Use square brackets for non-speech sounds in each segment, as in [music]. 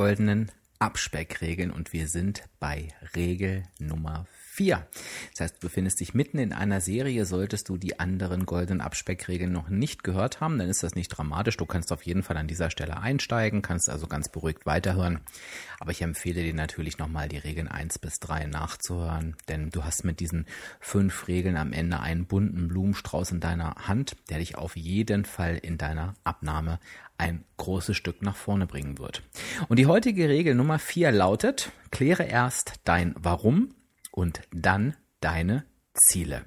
goldenen Abspeckregeln und wir sind bei Regel Nummer 4. Das heißt, du befindest dich mitten in einer Serie, solltest du die anderen goldenen Abspeckregeln noch nicht gehört haben, dann ist das nicht dramatisch. Du kannst auf jeden Fall an dieser Stelle einsteigen, kannst also ganz beruhigt weiterhören. Aber ich empfehle dir natürlich nochmal die Regeln 1 bis 3 nachzuhören, denn du hast mit diesen fünf Regeln am Ende einen bunten Blumenstrauß in deiner Hand, der dich auf jeden Fall in deiner Abnahme ein großes Stück nach vorne bringen wird. Und die heutige Regel Nummer 4 lautet, kläre erst dein Warum und dann deine Ziele.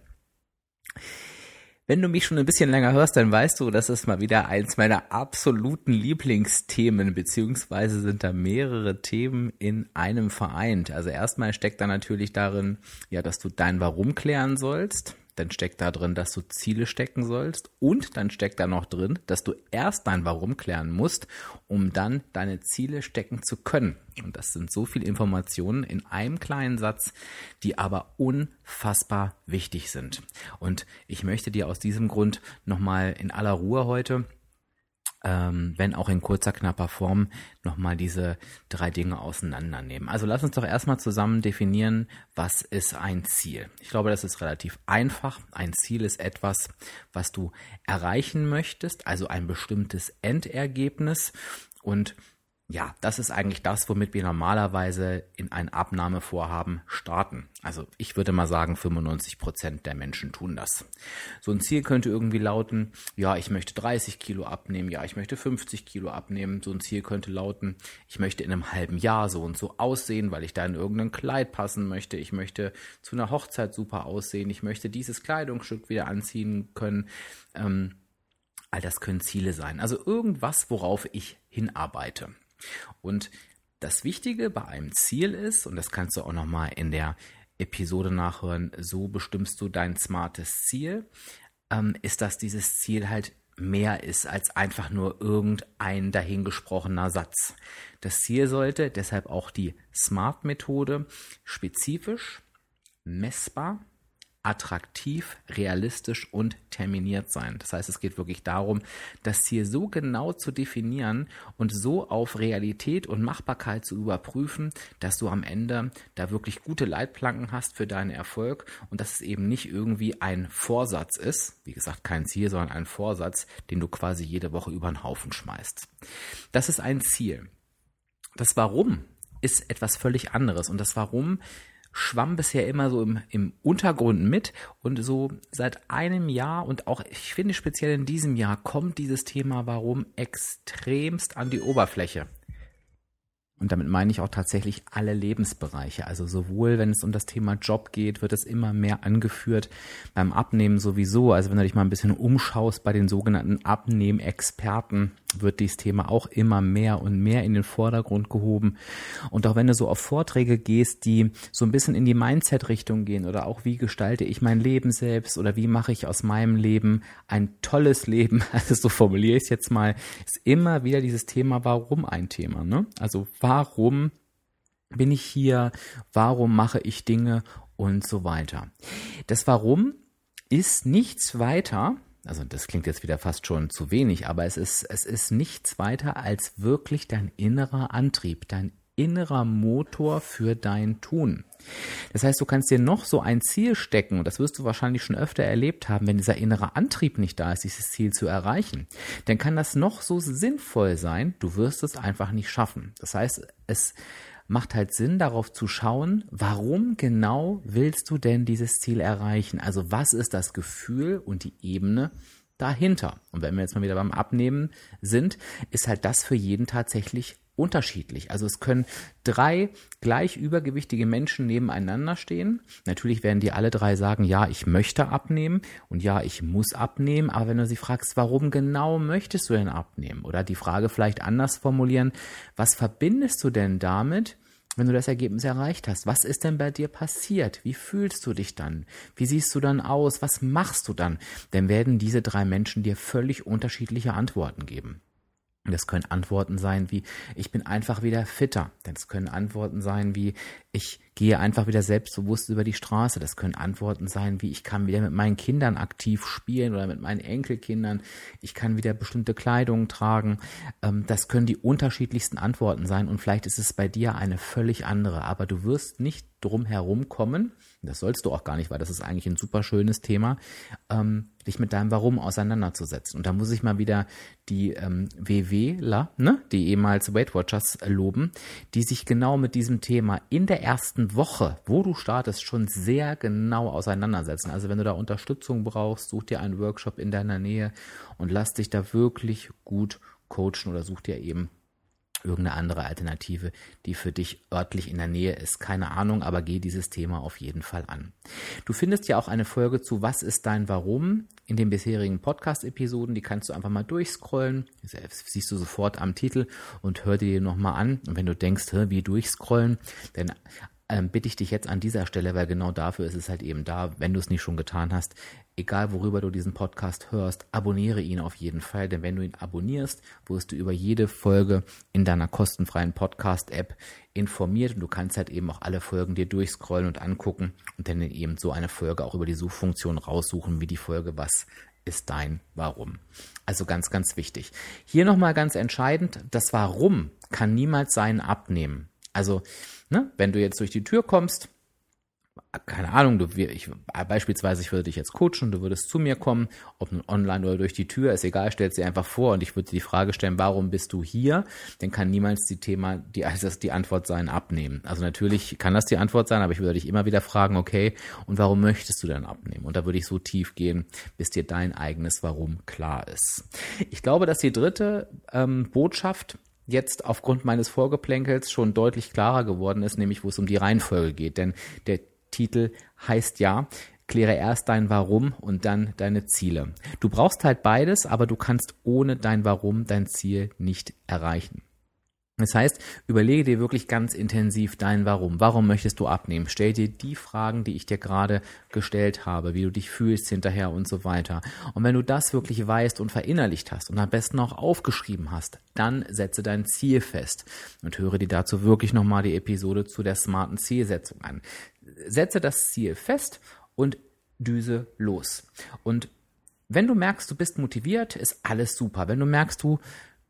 Wenn du mich schon ein bisschen länger hörst, dann weißt du, das ist mal wieder eins meiner absoluten Lieblingsthemen, beziehungsweise sind da mehrere Themen in einem vereint. Also erstmal steckt da natürlich darin, ja, dass du dein Warum klären sollst dann steckt da drin, dass du Ziele stecken sollst und dann steckt da noch drin, dass du erst dein Warum klären musst, um dann deine Ziele stecken zu können. Und das sind so viele Informationen in einem kleinen Satz, die aber unfassbar wichtig sind. Und ich möchte dir aus diesem Grund nochmal in aller Ruhe heute ähm, wenn auch in kurzer, knapper Form, nochmal diese drei Dinge auseinandernehmen. Also lass uns doch erstmal zusammen definieren, was ist ein Ziel. Ich glaube, das ist relativ einfach. Ein Ziel ist etwas, was du erreichen möchtest, also ein bestimmtes Endergebnis. Und ja, das ist eigentlich das, womit wir normalerweise in ein Abnahmevorhaben starten. Also ich würde mal sagen, 95 Prozent der Menschen tun das. So ein Ziel könnte irgendwie lauten, ja, ich möchte 30 Kilo abnehmen, ja, ich möchte 50 Kilo abnehmen. So ein Ziel könnte lauten, ich möchte in einem halben Jahr so und so aussehen, weil ich da in irgendein Kleid passen möchte. Ich möchte zu einer Hochzeit super aussehen. Ich möchte dieses Kleidungsstück wieder anziehen können. Ähm, all das können Ziele sein. Also irgendwas, worauf ich hinarbeite. Und das Wichtige bei einem Ziel ist, und das kannst du auch nochmal in der Episode nachhören, so bestimmst du dein smartes Ziel, ähm, ist, dass dieses Ziel halt mehr ist als einfach nur irgendein dahingesprochener Satz. Das Ziel sollte deshalb auch die Smart-Methode spezifisch, messbar attraktiv, realistisch und terminiert sein. Das heißt, es geht wirklich darum, das Ziel so genau zu definieren und so auf Realität und Machbarkeit zu überprüfen, dass du am Ende da wirklich gute Leitplanken hast für deinen Erfolg und dass es eben nicht irgendwie ein Vorsatz ist, wie gesagt, kein Ziel, sondern ein Vorsatz, den du quasi jede Woche über den Haufen schmeißt. Das ist ein Ziel. Das Warum ist etwas völlig anderes und das Warum schwamm bisher immer so im, im Untergrund mit und so seit einem Jahr und auch ich finde speziell in diesem Jahr kommt dieses Thema warum extremst an die Oberfläche. Und damit meine ich auch tatsächlich alle Lebensbereiche. Also sowohl, wenn es um das Thema Job geht, wird es immer mehr angeführt. Beim Abnehmen sowieso. Also wenn du dich mal ein bisschen umschaust bei den sogenannten Abnehmexperten, wird dieses Thema auch immer mehr und mehr in den Vordergrund gehoben. Und auch wenn du so auf Vorträge gehst, die so ein bisschen in die Mindset-Richtung gehen oder auch wie gestalte ich mein Leben selbst oder wie mache ich aus meinem Leben ein tolles Leben, [laughs] also so formuliere ich es jetzt mal, ist immer wieder dieses Thema, warum ein Thema. Ne? Also warum bin ich hier, warum mache ich Dinge und so weiter. Das Warum ist nichts weiter, also das klingt jetzt wieder fast schon zu wenig, aber es ist, es ist nichts weiter als wirklich dein innerer Antrieb, dein innerer Motor für dein Tun. Das heißt, du kannst dir noch so ein Ziel stecken, und das wirst du wahrscheinlich schon öfter erlebt haben, wenn dieser innere Antrieb nicht da ist, dieses Ziel zu erreichen, dann kann das noch so sinnvoll sein, du wirst es einfach nicht schaffen. Das heißt, es macht halt Sinn, darauf zu schauen, warum genau willst du denn dieses Ziel erreichen? Also was ist das Gefühl und die Ebene dahinter? Und wenn wir jetzt mal wieder beim Abnehmen sind, ist halt das für jeden tatsächlich unterschiedlich. Also es können drei gleich übergewichtige Menschen nebeneinander stehen. Natürlich werden die alle drei sagen, ja, ich möchte abnehmen und ja, ich muss abnehmen. Aber wenn du sie fragst, warum genau möchtest du denn abnehmen? Oder die Frage vielleicht anders formulieren, was verbindest du denn damit, wenn du das Ergebnis erreicht hast, was ist denn bei dir passiert? Wie fühlst du dich dann? Wie siehst du dann aus? Was machst du dann? Dann werden diese drei Menschen dir völlig unterschiedliche Antworten geben. Das können Antworten sein wie, ich bin einfach wieder fitter. Das können Antworten sein wie, ich gehe einfach wieder selbstbewusst über die Straße. Das können Antworten sein wie, ich kann wieder mit meinen Kindern aktiv spielen oder mit meinen Enkelkindern. Ich kann wieder bestimmte Kleidung tragen. Ähm, das können die unterschiedlichsten Antworten sein und vielleicht ist es bei dir eine völlig andere. Aber du wirst nicht drum herum kommen, das sollst du auch gar nicht, weil das ist eigentlich ein super schönes Thema, ähm, dich mit deinem Warum auseinanderzusetzen. Und da muss ich mal wieder die ähm, WWler, ne, die ehemals Weight Watchers loben, die sich genau mit diesem Thema in der ersten Woche, wo du startest, schon sehr genau auseinandersetzen. Also wenn du da Unterstützung brauchst, such dir einen Workshop in deiner Nähe und lass dich da wirklich gut coachen oder such dir eben irgendeine andere Alternative, die für dich örtlich in der Nähe ist. Keine Ahnung, aber geh dieses Thema auf jeden Fall an. Du findest ja auch eine Folge zu Was ist dein Warum in den bisherigen Podcast-Episoden. Die kannst du einfach mal durchscrollen. Das siehst du sofort am Titel und hör dir nochmal an. Und wenn du denkst, wie durchscrollen, dann ähm, bitte ich dich jetzt an dieser Stelle, weil genau dafür ist es halt eben da, wenn du es nicht schon getan hast, egal worüber du diesen Podcast hörst, abonniere ihn auf jeden Fall, denn wenn du ihn abonnierst, wirst du über jede Folge in deiner kostenfreien Podcast-App informiert und du kannst halt eben auch alle Folgen dir durchscrollen und angucken und dann eben so eine Folge auch über die Suchfunktion raussuchen, wie die Folge was ist dein Warum. Also ganz, ganz wichtig. Hier nochmal ganz entscheidend, das Warum kann niemals sein Abnehmen. Also, ne, wenn du jetzt durch die Tür kommst, keine Ahnung, du, ich, beispielsweise, ich würde dich jetzt coachen, du würdest zu mir kommen, ob nun online oder durch die Tür, ist egal, stellst dir einfach vor und ich würde dir die Frage stellen, warum bist du hier? Dann kann niemals die Thema, die, also die Antwort sein, abnehmen. Also natürlich kann das die Antwort sein, aber ich würde dich immer wieder fragen, okay, und warum möchtest du denn abnehmen? Und da würde ich so tief gehen, bis dir dein eigenes Warum klar ist. Ich glaube, dass die dritte ähm, Botschaft jetzt aufgrund meines Vorgeplänkels schon deutlich klarer geworden ist, nämlich wo es um die Reihenfolge geht. Denn der Titel heißt ja, kläre erst dein Warum und dann deine Ziele. Du brauchst halt beides, aber du kannst ohne dein Warum dein Ziel nicht erreichen. Das heißt, überlege dir wirklich ganz intensiv dein Warum. Warum möchtest du abnehmen? Stell dir die Fragen, die ich dir gerade gestellt habe, wie du dich fühlst hinterher und so weiter. Und wenn du das wirklich weißt und verinnerlicht hast und am besten auch aufgeschrieben hast, dann setze dein Ziel fest und höre dir dazu wirklich nochmal die Episode zu der smarten Zielsetzung an. Setze das Ziel fest und düse los. Und wenn du merkst, du bist motiviert, ist alles super. Wenn du merkst, du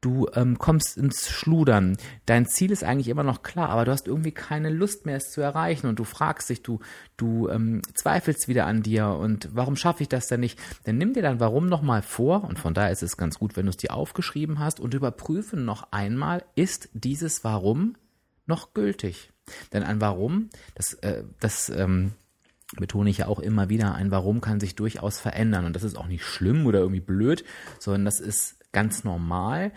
du ähm, kommst ins Schludern. Dein Ziel ist eigentlich immer noch klar, aber du hast irgendwie keine Lust mehr, es zu erreichen und du fragst dich, du, du ähm, zweifelst wieder an dir und warum schaffe ich das denn nicht? Dann nimm dir dann Warum nochmal vor und von daher ist es ganz gut, wenn du es dir aufgeschrieben hast und überprüfe noch einmal, ist dieses Warum noch gültig? Denn ein Warum, das, äh, das ähm, betone ich ja auch immer wieder, ein Warum kann sich durchaus verändern und das ist auch nicht schlimm oder irgendwie blöd, sondern das ist ganz normal.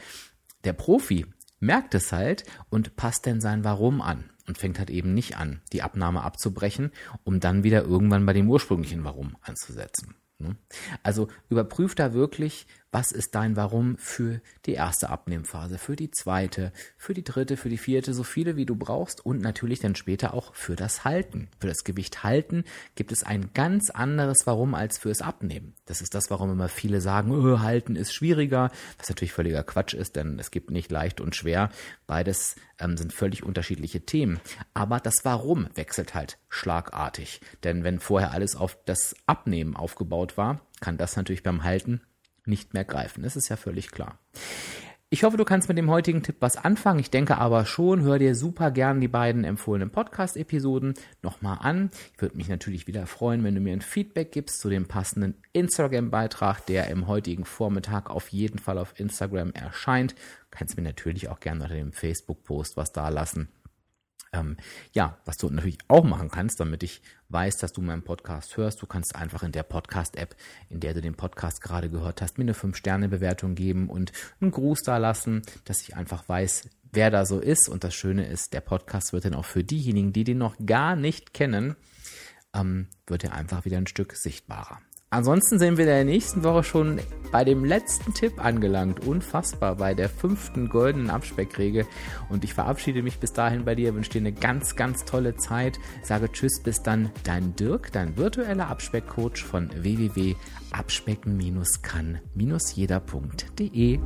Der Profi merkt es halt und passt dann sein Warum an und fängt halt eben nicht an, die Abnahme abzubrechen, um dann wieder irgendwann bei dem ursprünglichen Warum anzusetzen. Ne? Also überprüf da wirklich, was ist dein Warum für die erste Abnehmphase, für die zweite, für die dritte, für die vierte, so viele wie du brauchst und natürlich dann später auch für das Halten. Für das Gewicht halten gibt es ein ganz anderes Warum als fürs Abnehmen. Das ist das, warum immer viele sagen, oh, halten ist schwieriger, was natürlich völliger Quatsch ist, denn es gibt nicht leicht und schwer. Beides ähm, sind völlig unterschiedliche Themen. Aber das Warum wechselt halt schlagartig. Denn wenn vorher alles auf das Abnehmen aufgebaut war, kann das natürlich beim Halten nicht mehr greifen. Das ist ja völlig klar. Ich hoffe, du kannst mit dem heutigen Tipp was anfangen. Ich denke aber schon, hör dir super gern die beiden empfohlenen Podcast-Episoden nochmal an. Ich würde mich natürlich wieder freuen, wenn du mir ein Feedback gibst zu dem passenden Instagram-Beitrag, der im heutigen Vormittag auf jeden Fall auf Instagram erscheint. Du kannst mir natürlich auch gerne unter dem Facebook-Post was da lassen. Ähm, ja, was du natürlich auch machen kannst, damit ich weiß, dass du meinen Podcast hörst, du kannst einfach in der Podcast-App, in der du den Podcast gerade gehört hast, mir eine 5-Sterne-Bewertung geben und einen Gruß da lassen, dass ich einfach weiß, wer da so ist. Und das Schöne ist, der Podcast wird dann auch für diejenigen, die den noch gar nicht kennen, ähm, wird er einfach wieder ein Stück sichtbarer. Ansonsten sind wir in der nächsten Woche schon bei dem letzten Tipp angelangt. Unfassbar, bei der fünften goldenen Abspeckregel. Und ich verabschiede mich bis dahin bei dir, wünsche dir eine ganz, ganz tolle Zeit. Sage Tschüss, bis dann, dein Dirk, dein virtueller Abspeckcoach von www.abspecken-kann-jeder.de.